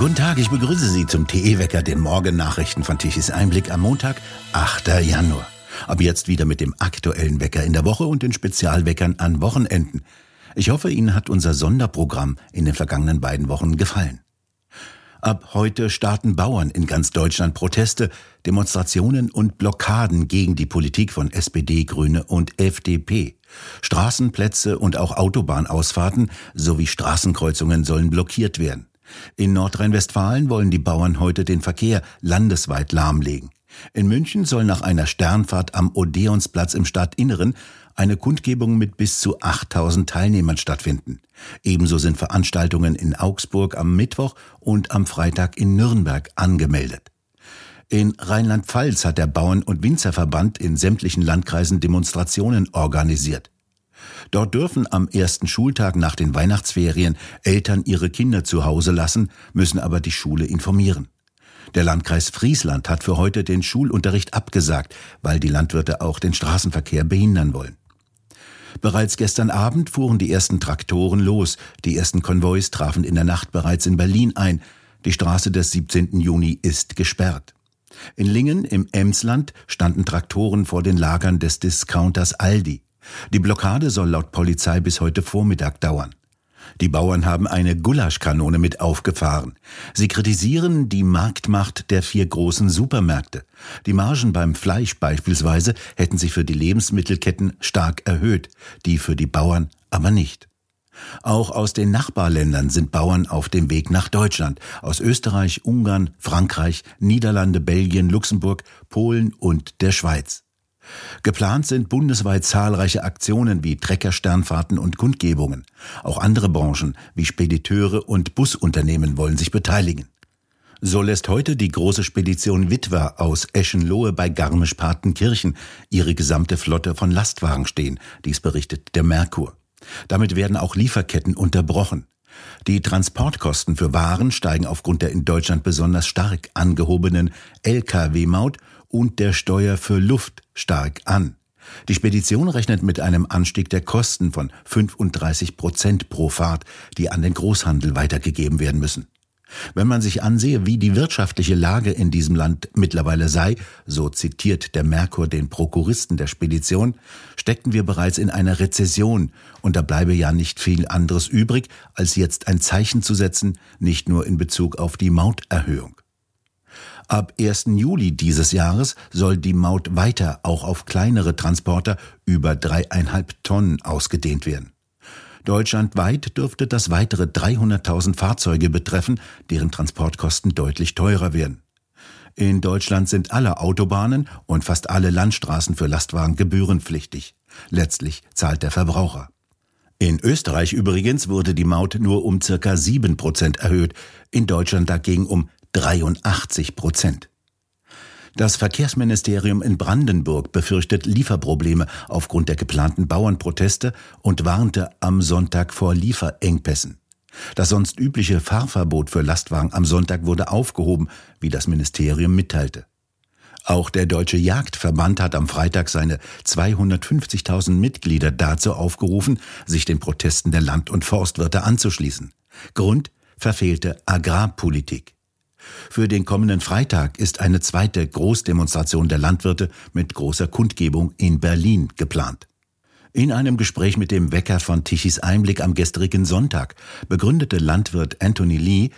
Guten Tag, ich begrüße Sie zum TE-Wecker, den Morgennachrichten von Tichys Einblick am Montag, 8. Januar. Ab jetzt wieder mit dem aktuellen Wecker in der Woche und den Spezialweckern an Wochenenden. Ich hoffe, Ihnen hat unser Sonderprogramm in den vergangenen beiden Wochen gefallen. Ab heute starten Bauern in ganz Deutschland Proteste, Demonstrationen und Blockaden gegen die Politik von SPD, Grüne und FDP. Straßenplätze und auch Autobahnausfahrten sowie Straßenkreuzungen sollen blockiert werden. In Nordrhein-Westfalen wollen die Bauern heute den Verkehr landesweit lahmlegen. In München soll nach einer Sternfahrt am Odeonsplatz im Stadtinneren eine Kundgebung mit bis zu 8000 Teilnehmern stattfinden. Ebenso sind Veranstaltungen in Augsburg am Mittwoch und am Freitag in Nürnberg angemeldet. In Rheinland-Pfalz hat der Bauern- und Winzerverband in sämtlichen Landkreisen Demonstrationen organisiert. Dort dürfen am ersten Schultag nach den Weihnachtsferien Eltern ihre Kinder zu Hause lassen, müssen aber die Schule informieren. Der Landkreis Friesland hat für heute den Schulunterricht abgesagt, weil die Landwirte auch den Straßenverkehr behindern wollen. Bereits gestern Abend fuhren die ersten Traktoren los. Die ersten Konvois trafen in der Nacht bereits in Berlin ein. Die Straße des 17. Juni ist gesperrt. In Lingen im Emsland standen Traktoren vor den Lagern des Discounters Aldi. Die Blockade soll laut Polizei bis heute Vormittag dauern. Die Bauern haben eine Gulaschkanone mit aufgefahren. Sie kritisieren die Marktmacht der vier großen Supermärkte. Die Margen beim Fleisch beispielsweise hätten sich für die Lebensmittelketten stark erhöht, die für die Bauern aber nicht. Auch aus den Nachbarländern sind Bauern auf dem Weg nach Deutschland, aus Österreich, Ungarn, Frankreich, Niederlande, Belgien, Luxemburg, Polen und der Schweiz. Geplant sind bundesweit zahlreiche Aktionen wie Treckersternfahrten und Kundgebungen. Auch andere Branchen wie Spediteure und Busunternehmen wollen sich beteiligen. So lässt heute die große Spedition Witwer aus Eschenlohe bei Garmisch-Partenkirchen ihre gesamte Flotte von Lastwagen stehen. Dies berichtet der Merkur. Damit werden auch Lieferketten unterbrochen. Die Transportkosten für Waren steigen aufgrund der in Deutschland besonders stark angehobenen Lkw-Maut und der Steuer für Luft stark an. Die Spedition rechnet mit einem Anstieg der Kosten von 35 Prozent pro Fahrt, die an den Großhandel weitergegeben werden müssen. Wenn man sich ansehe, wie die wirtschaftliche Lage in diesem Land mittlerweile sei, so zitiert der Merkur den Prokuristen der Spedition, steckten wir bereits in einer Rezession und da bleibe ja nicht viel anderes übrig, als jetzt ein Zeichen zu setzen, nicht nur in Bezug auf die Mauterhöhung. Ab 1. Juli dieses Jahres soll die Maut weiter auch auf kleinere Transporter über dreieinhalb Tonnen ausgedehnt werden. Deutschlandweit dürfte das weitere 300.000 Fahrzeuge betreffen, deren Transportkosten deutlich teurer werden. In Deutschland sind alle Autobahnen und fast alle Landstraßen für Lastwagen gebührenpflichtig. Letztlich zahlt der Verbraucher. In Österreich übrigens wurde die Maut nur um circa sieben Prozent erhöht, in Deutschland dagegen um 83 Prozent. Das Verkehrsministerium in Brandenburg befürchtet Lieferprobleme aufgrund der geplanten Bauernproteste und warnte am Sonntag vor Lieferengpässen. Das sonst übliche Fahrverbot für Lastwagen am Sonntag wurde aufgehoben, wie das Ministerium mitteilte. Auch der Deutsche Jagdverband hat am Freitag seine 250.000 Mitglieder dazu aufgerufen, sich den Protesten der Land- und Forstwirte anzuschließen. Grund verfehlte Agrarpolitik. Für den kommenden Freitag ist eine zweite Großdemonstration der Landwirte mit großer Kundgebung in Berlin geplant. In einem Gespräch mit dem Wecker von Tichys Einblick am gestrigen Sonntag begründete Landwirt Anthony Lee,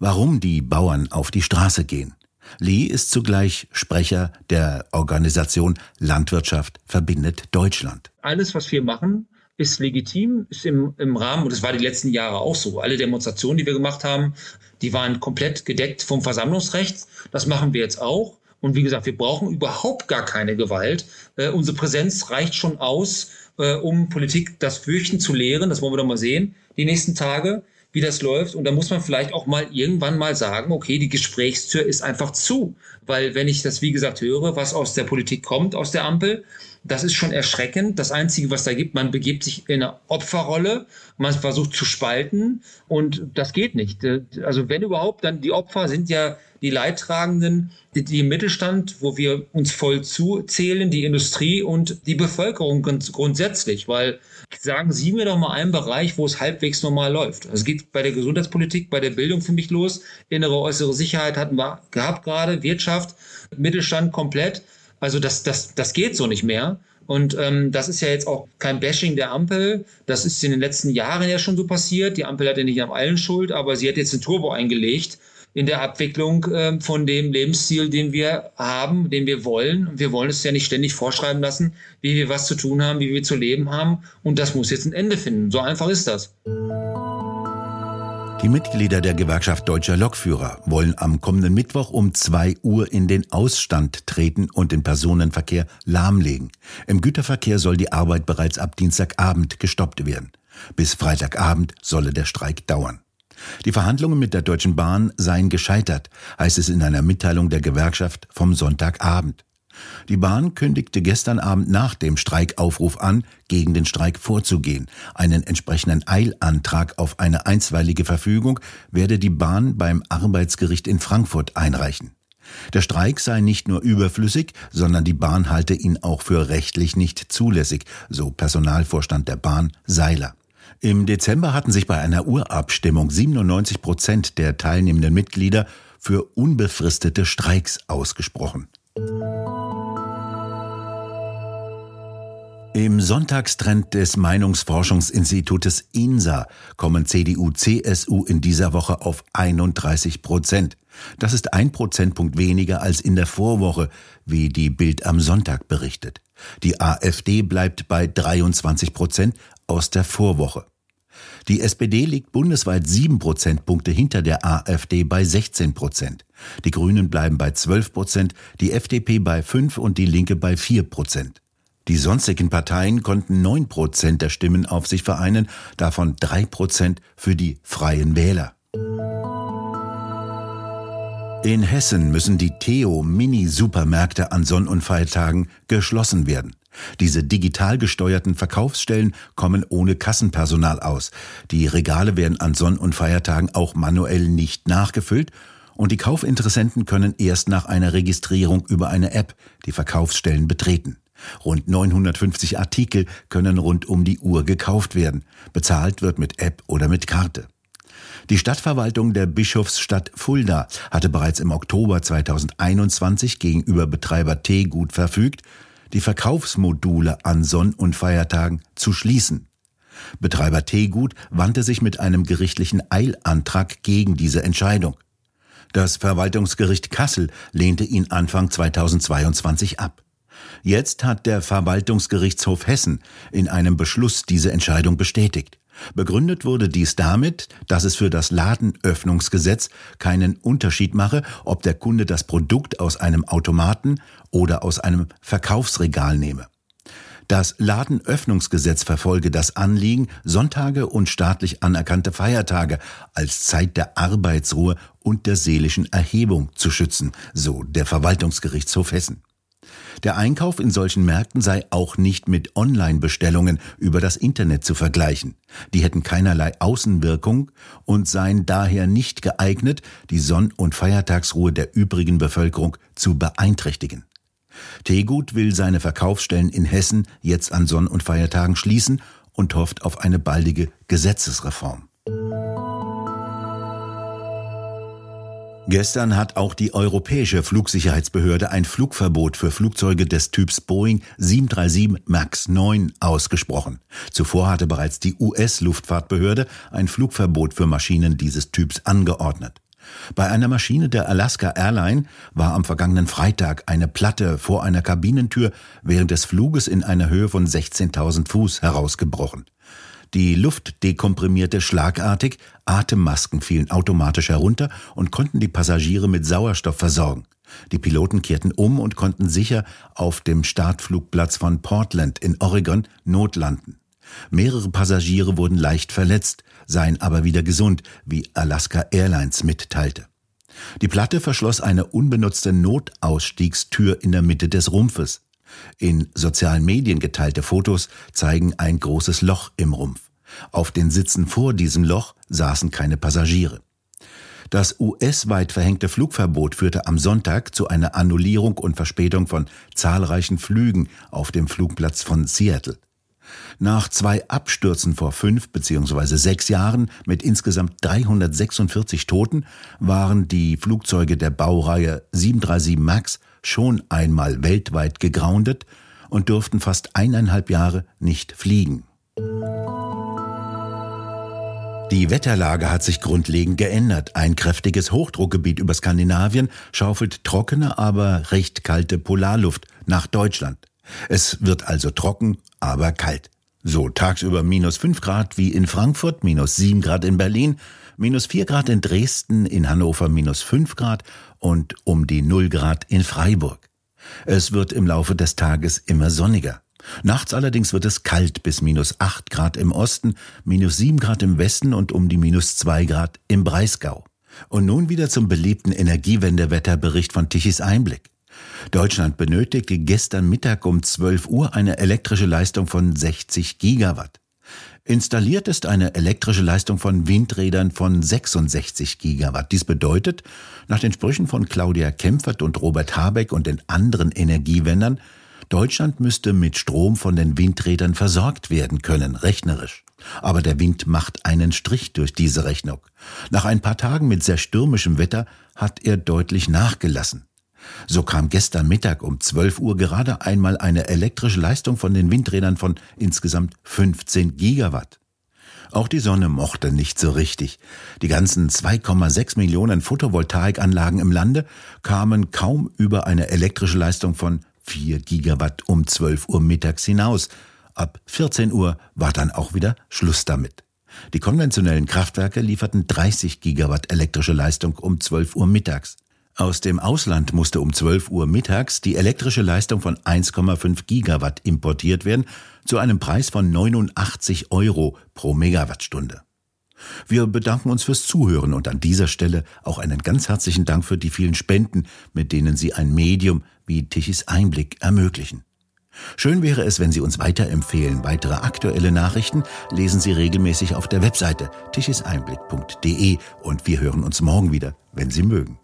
warum die Bauern auf die Straße gehen. Lee ist zugleich Sprecher der Organisation Landwirtschaft verbindet Deutschland. Alles, was wir machen, ist legitim, ist im, im Rahmen, und das war die letzten Jahre auch so. Alle Demonstrationen, die wir gemacht haben, die waren komplett gedeckt vom Versammlungsrecht. Das machen wir jetzt auch. Und wie gesagt, wir brauchen überhaupt gar keine Gewalt. Äh, unsere Präsenz reicht schon aus, äh, um Politik das Fürchten zu lehren. Das wollen wir doch mal sehen, die nächsten Tage, wie das läuft. Und da muss man vielleicht auch mal irgendwann mal sagen, okay, die Gesprächstür ist einfach zu. Weil wenn ich das, wie gesagt, höre, was aus der Politik kommt, aus der Ampel, Das ist schon erschreckend. Das Einzige, was da gibt, man begibt sich in eine Opferrolle, man versucht zu spalten und das geht nicht. Also wenn überhaupt, dann die Opfer sind ja die Leidtragenden, die, die im Mittelstand, wo wir uns voll zuzählen, die Industrie und die Bevölkerung grundsätzlich, weil sagen Sie mir doch mal einen Bereich, wo es halbwegs normal läuft. Also es geht bei der Gesundheitspolitik, bei der Bildung für mich los. Innere, äußere Sicherheit hatten wir gehabt gerade, Wirtschaft, Mittelstand komplett. Also das, das, das geht so nicht mehr. Und ähm, das ist ja jetzt auch kein Bashing der Ampel. Das ist in den letzten Jahren ja schon so passiert. Die Ampel hat ja nicht am allen Schuld, aber sie hat jetzt den Turbo eingelegt in der Abwicklung äh, von dem Lebensstil, den wir haben, den wir wollen. Und wir wollen es ja nicht ständig vorschreiben lassen, wie wir was zu tun haben, wie wir zu leben haben. Und das muss jetzt ein Ende finden. So einfach ist das. Die Mitglieder der Gewerkschaft Deutscher Lokführer wollen am kommenden Mittwoch um zwei Uhr in den Ausstand treten und den Personenverkehr lahmlegen. Im Güterverkehr soll die Arbeit bereits ab Dienstagabend gestoppt werden. Bis Freitagabend solle der Streik dauern. Die Verhandlungen mit der Deutschen Bahn seien gescheitert, heißt es in einer Mitteilung der Gewerkschaft vom Sonntagabend. Die Bahn kündigte gestern Abend nach dem Streikaufruf an, gegen den Streik vorzugehen. Einen entsprechenden Eilantrag auf eine einstweilige Verfügung werde die Bahn beim Arbeitsgericht in Frankfurt einreichen. Der Streik sei nicht nur überflüssig, sondern die Bahn halte ihn auch für rechtlich nicht zulässig, so Personalvorstand der Bahn Seiler. Im Dezember hatten sich bei einer Urabstimmung 97 Prozent der teilnehmenden Mitglieder für unbefristete Streiks ausgesprochen. Im Sonntagstrend des Meinungsforschungsinstitutes INSA kommen CDU, CSU in dieser Woche auf 31 Prozent. Das ist ein Prozentpunkt weniger als in der Vorwoche, wie die Bild am Sonntag berichtet. Die AfD bleibt bei 23 Prozent aus der Vorwoche. Die SPD liegt bundesweit sieben Prozentpunkte hinter der AfD bei 16 Prozent. Die Grünen bleiben bei 12 Prozent, die FDP bei 5 und die Linke bei 4 Prozent. Die sonstigen Parteien konnten 9 Prozent der Stimmen auf sich vereinen, davon 3 Prozent für die Freien Wähler. In Hessen müssen die Theo-Mini-Supermärkte an Sonn- und Feiertagen geschlossen werden. Diese digital gesteuerten Verkaufsstellen kommen ohne Kassenpersonal aus. Die Regale werden an Sonn- und Feiertagen auch manuell nicht nachgefüllt und die Kaufinteressenten können erst nach einer Registrierung über eine App die Verkaufsstellen betreten. Rund 950 Artikel können rund um die Uhr gekauft werden. Bezahlt wird mit App oder mit Karte. Die Stadtverwaltung der Bischofsstadt Fulda hatte bereits im Oktober 2021 gegenüber Betreiber Teegut verfügt, die Verkaufsmodule an Sonn- und Feiertagen zu schließen. Betreiber Teegut wandte sich mit einem gerichtlichen Eilantrag gegen diese Entscheidung. Das Verwaltungsgericht Kassel lehnte ihn Anfang 2022 ab. Jetzt hat der Verwaltungsgerichtshof Hessen in einem Beschluss diese Entscheidung bestätigt. Begründet wurde dies damit, dass es für das Ladenöffnungsgesetz keinen Unterschied mache, ob der Kunde das Produkt aus einem Automaten oder aus einem Verkaufsregal nehme. Das Ladenöffnungsgesetz verfolge das Anliegen, Sonntage und staatlich anerkannte Feiertage als Zeit der Arbeitsruhe und der seelischen Erhebung zu schützen, so der Verwaltungsgerichtshof Hessen. Der Einkauf in solchen Märkten sei auch nicht mit Online-Bestellungen über das Internet zu vergleichen. Die hätten keinerlei Außenwirkung und seien daher nicht geeignet, die Sonn- und Feiertagsruhe der übrigen Bevölkerung zu beeinträchtigen. Tegut will seine Verkaufsstellen in Hessen jetzt an Sonn- und Feiertagen schließen und hofft auf eine baldige Gesetzesreform. Gestern hat auch die Europäische Flugsicherheitsbehörde ein Flugverbot für Flugzeuge des Typs Boeing 737 MAX 9 ausgesprochen. Zuvor hatte bereits die US-Luftfahrtbehörde ein Flugverbot für Maschinen dieses Typs angeordnet. Bei einer Maschine der Alaska Airline war am vergangenen Freitag eine Platte vor einer Kabinentür während des Fluges in einer Höhe von 16.000 Fuß herausgebrochen. Die Luft dekomprimierte schlagartig, Atemmasken fielen automatisch herunter und konnten die Passagiere mit Sauerstoff versorgen. Die Piloten kehrten um und konnten sicher auf dem Startflugplatz von Portland in Oregon notlanden. Mehrere Passagiere wurden leicht verletzt, seien aber wieder gesund, wie Alaska Airlines mitteilte. Die Platte verschloss eine unbenutzte Notausstiegstür in der Mitte des Rumpfes. In sozialen Medien geteilte Fotos zeigen ein großes Loch im Rumpf. Auf den Sitzen vor diesem Loch saßen keine Passagiere. Das US-weit verhängte Flugverbot führte am Sonntag zu einer Annullierung und Verspätung von zahlreichen Flügen auf dem Flugplatz von Seattle. Nach zwei Abstürzen vor fünf bzw. sechs Jahren mit insgesamt 346 Toten waren die Flugzeuge der Baureihe 737 MAX schon einmal weltweit gegroundet und durften fast eineinhalb Jahre nicht fliegen. Die Wetterlage hat sich grundlegend geändert. Ein kräftiges Hochdruckgebiet über Skandinavien schaufelt trockene, aber recht kalte Polarluft nach Deutschland. Es wird also trocken, aber kalt. So tagsüber minus 5 Grad wie in Frankfurt, minus 7 Grad in Berlin, minus 4 Grad in Dresden, in Hannover minus 5 Grad und um die 0 Grad in Freiburg. Es wird im Laufe des Tages immer sonniger. Nachts allerdings wird es kalt bis minus 8 Grad im Osten, minus 7 Grad im Westen und um die minus 2 Grad im Breisgau. Und nun wieder zum beliebten Energiewendewetterbericht von Tichys Einblick. Deutschland benötigte gestern Mittag um 12 Uhr eine elektrische Leistung von 60 Gigawatt. Installiert ist eine elektrische Leistung von Windrädern von 66 Gigawatt. Dies bedeutet, nach den Sprüchen von Claudia Kempfert und Robert Habeck und den anderen Energiewendern, Deutschland müsste mit Strom von den Windrädern versorgt werden können, rechnerisch. Aber der Wind macht einen Strich durch diese Rechnung. Nach ein paar Tagen mit sehr stürmischem Wetter hat er deutlich nachgelassen. So kam gestern Mittag um 12 Uhr gerade einmal eine elektrische Leistung von den Windrädern von insgesamt 15 Gigawatt. Auch die Sonne mochte nicht so richtig. Die ganzen 2,6 Millionen Photovoltaikanlagen im Lande kamen kaum über eine elektrische Leistung von 4 Gigawatt um 12 Uhr mittags hinaus. Ab 14 Uhr war dann auch wieder Schluss damit. Die konventionellen Kraftwerke lieferten 30 Gigawatt elektrische Leistung um 12 Uhr mittags. Aus dem Ausland musste um 12 Uhr mittags die elektrische Leistung von 1,5 Gigawatt importiert werden, zu einem Preis von 89 Euro pro Megawattstunde. Wir bedanken uns fürs Zuhören und an dieser Stelle auch einen ganz herzlichen Dank für die vielen Spenden, mit denen Sie ein Medium wie Tichys Einblick ermöglichen. Schön wäre es, wenn Sie uns weiterempfehlen. Weitere aktuelle Nachrichten lesen Sie regelmäßig auf der Webseite tichiseinblick.de und wir hören uns morgen wieder, wenn Sie mögen.